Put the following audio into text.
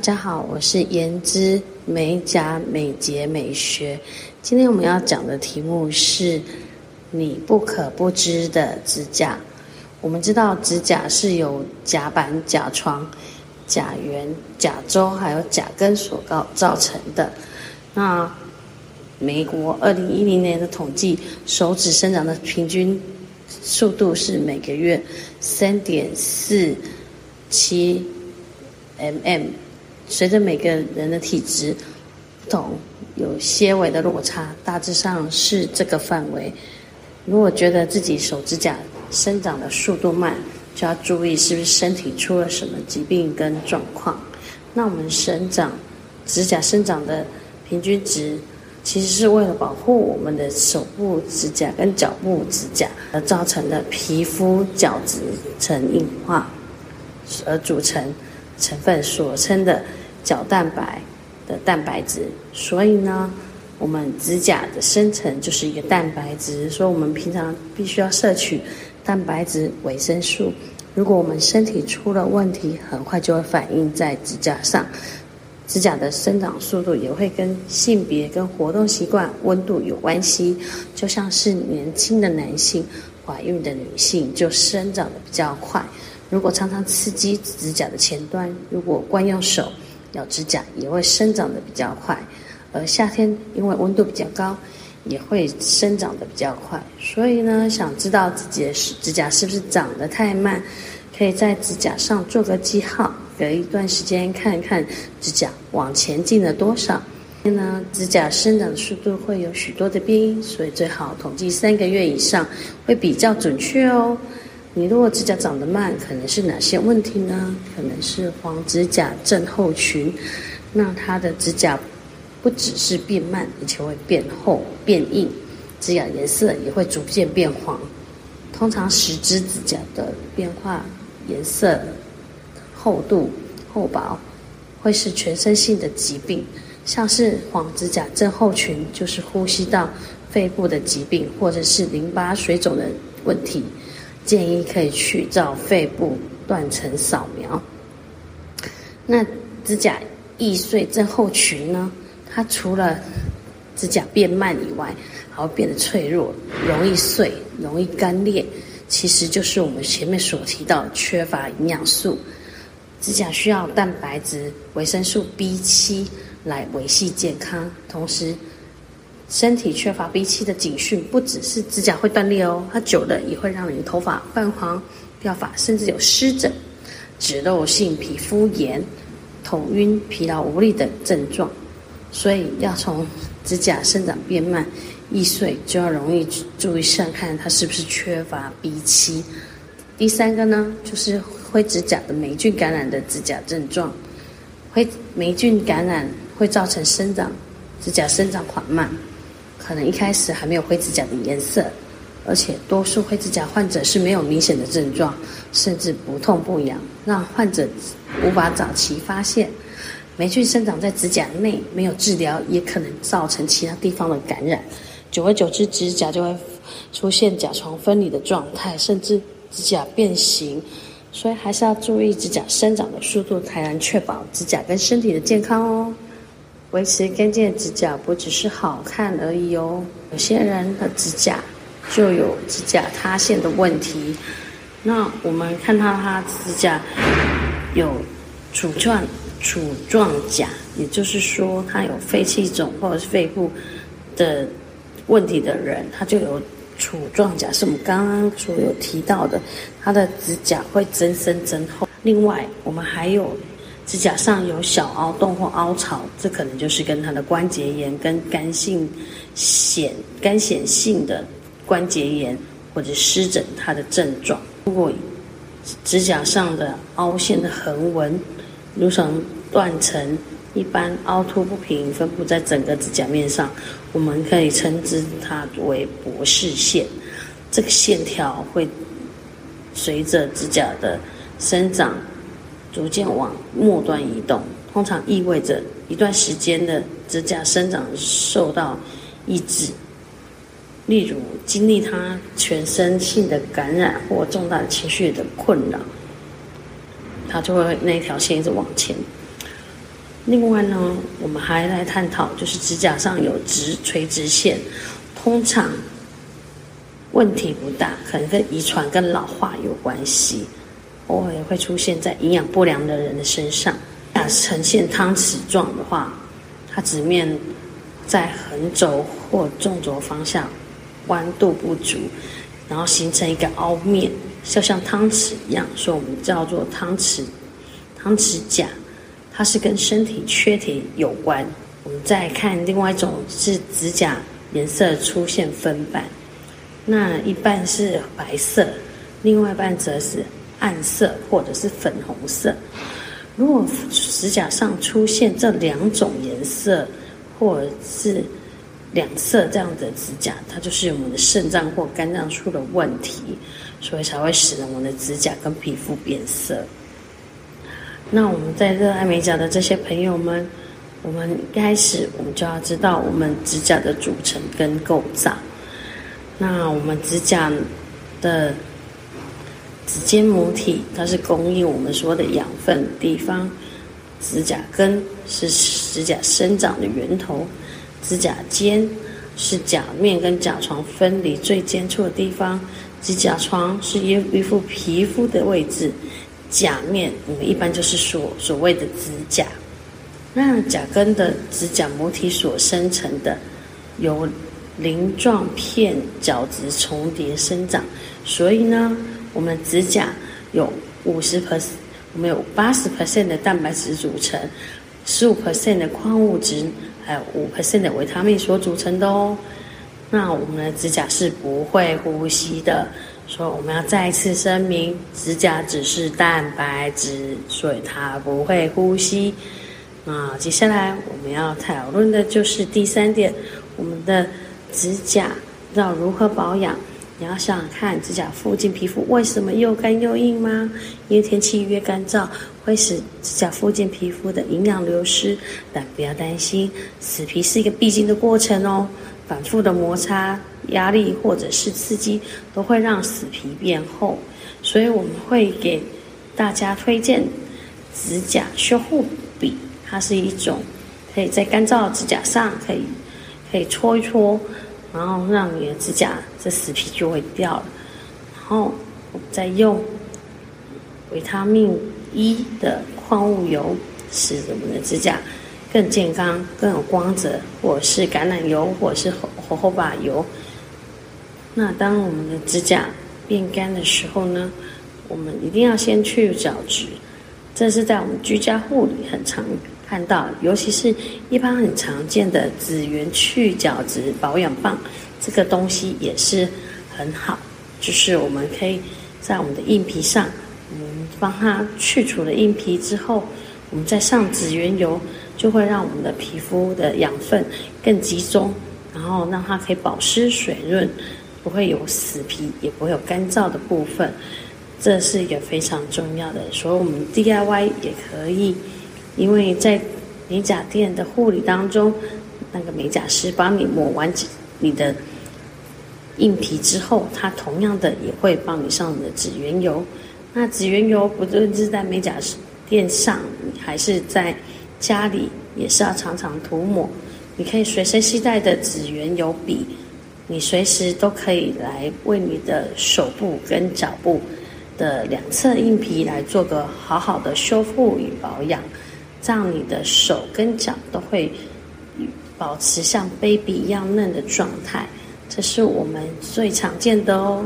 大家好，我是颜之美甲美睫美学。今天我们要讲的题目是你不可不知的指甲。我们知道指甲是由甲板、甲床、甲缘、甲周还有甲根所造造成的。那美国二零一零年的统计，手指生长的平均速度是每个月三点四七 mm。随着每个人的体质不同，有些微的落差，大致上是这个范围。如果觉得自己手指甲生长的速度慢，就要注意是不是身体出了什么疾病跟状况。那我们生长指甲生长的平均值，其实是为了保护我们的手部指甲跟脚部指甲而造成的皮肤角质层硬化而组成成分所称的。角蛋白的蛋白质，所以呢，我们指甲的生成就是一个蛋白质，所以我们平常必须要摄取蛋白质、维生素。如果我们身体出了问题，很快就会反映在指甲上。指甲的生长速度也会跟性别、跟活动习惯、温度有关系。就像是年轻的男性、怀孕的女性，就生长的比较快。如果常常刺激指甲的前端，如果惯用手。咬指甲也会生长的比较快，而夏天因为温度比较高，也会生长的比较快。所以呢，想知道自己的指甲是不是长得太慢，可以在指甲上做个记号，隔一段时间看看指甲往前进了多少。呢，指甲生长的速度会有许多的变异，所以最好统计三个月以上，会比较准确哦。你如果指甲长得慢，可能是哪些问题呢？可能是黄指甲症候群。那它的指甲不只是变慢，而且会变厚、变硬，指甲颜色也会逐渐变黄。通常十指指甲的变化颜色、厚度、厚薄，会是全身性的疾病。像是黄指甲症候群，就是呼吸道、肺部的疾病，或者是淋巴水肿的问题。建议可以去照肺部断层扫描。那指甲易碎症候群呢？它除了指甲变慢以外，还会变得脆弱，容易碎，容易干裂。其实就是我们前面所提到缺乏营养素。指甲需要蛋白质、维生素 B 七来维系健康，同时。身体缺乏 B 七的警讯，不只是指甲会断裂哦，它久了也会让你的头发泛黄、掉发，甚至有湿疹、脂漏性皮肤炎、头晕、疲劳无力等症状。所以要从指甲生长变慢、易碎，就要容易注意上看它是不是缺乏 B 七。第三个呢，就是灰指甲的霉菌感染的指甲症状。灰霉菌感染会造成生长指甲生长缓慢。可能一开始还没有灰指甲的颜色，而且多数灰指甲患者是没有明显的症状，甚至不痛不痒，让患者无法早期发现。霉菌生长在指甲内，没有治疗也可能造成其他地方的感染。久而久之，指甲就会出现甲床分离的状态，甚至指甲变形。所以还是要注意指甲生长的速度，才能确保指甲跟身体的健康哦。维持干净的指甲不只是好看而已哦，有些人的指甲就有指甲塌陷的问题。那我们看到他指甲有杵状杵状甲，也就是说他有肺气肿或者是肺部的问题的人，他就有杵状甲，是我们刚刚所有提到的，他的指甲会增生增厚。另外，我们还有。指甲上有小凹洞或凹槽，这可能就是跟它的关节炎、跟干性显干显性的关节炎或者湿疹它的症状。如果指甲上的凹陷的横纹如成断层，一般凹凸不平，分布在整个指甲面上，我们可以称之它为博士线。这个线条会随着指甲的生长。逐渐往末端移动，通常意味着一段时间的指甲生长受到抑制。例如，经历他全身性的感染或重大的情绪的困扰，他就会那一条线一直往前。另外呢，我们还来探讨，就是指甲上有直垂直线，通常问题不大，可能跟遗传跟老化有关系，偶尔也会出现在营养不良的人的身上。那呈现汤匙状的话，它直面在横轴或纵轴方向弯度不足，然后形成一个凹面，就像汤匙一样，所以我们叫做汤匙汤匙甲。它是跟身体缺铁有关。我们再看另外一种是指甲颜色出现分瓣，那一半是白色，另外一半则是暗色或者是粉红色。如果指甲上出现这两种颜色或者是两色这样的指甲，它就是我们的肾脏或肝脏出了问题，所以才会使得我们的指甲跟皮肤变色。那我们在热爱美甲的这些朋友们，我们一开始我们就要知道我们指甲的组成跟构造。那我们指甲的指尖母体，它是供应我们说的养分地方。指甲根是指甲生长的源头，指甲尖是甲面跟甲床分离最尖处的地方，指甲床是一一副皮肤的位置。甲面，我们一般就是所所谓的指甲。那甲根的指甲母体所生成的，由鳞状片角质重叠生长，所以呢，我们指甲有五十%我们有八十 percent 的蛋白质组成，十五 percent 的矿物质，还有五 percent 的维他命所组成的哦。那我们的指甲是不会呼吸的。所以我们要再一次声明，指甲只是蛋白质，所以它不会呼吸。那接下来我们要讨论的就是第三点，我们的指甲要如何保养？你要想想看，指甲附近皮肤为什么又干又硬吗？因为天气越干燥，会使指甲附近皮肤的营养流失。但不要担心，死皮是一个必经的过程哦。反复的摩擦、压力或者是刺激，都会让死皮变厚，所以我们会给大家推荐指甲修护笔。它是一种可以在干燥指甲上可以可以搓一搓，然后让你的指甲这死皮就会掉了。然后我们再用维他命 E 的矿物油，使我们的指甲。更健康、更有光泽，或是橄榄油，或是猴猴猴把油。那当我们的指甲变干的时候呢，我们一定要先去角质。这是在我们居家护理很常看到，尤其是一般很常见的紫源去角质保养棒，这个东西也是很好。就是我们可以在我们的硬皮上，我们帮它去除了硬皮之后，我们再上紫源油。就会让我们的皮肤的养分更集中，然后让它可以保湿水润，不会有死皮，也不会有干燥的部分。这是一个非常重要的，所以我们 DIY 也可以，因为在美甲店的护理当中，那个美甲师帮你抹完你的硬皮之后，他同样的也会帮你上你的指缘油。那指缘油不论是在美甲店上，还是在家里也是要常常涂抹，你可以随身携带的指缘油笔，你随时都可以来为你的手部跟脚部的两侧硬皮来做个好好的修复与保养，这样你的手跟脚都会保持像 baby 一样嫩的状态，这是我们最常见的哦。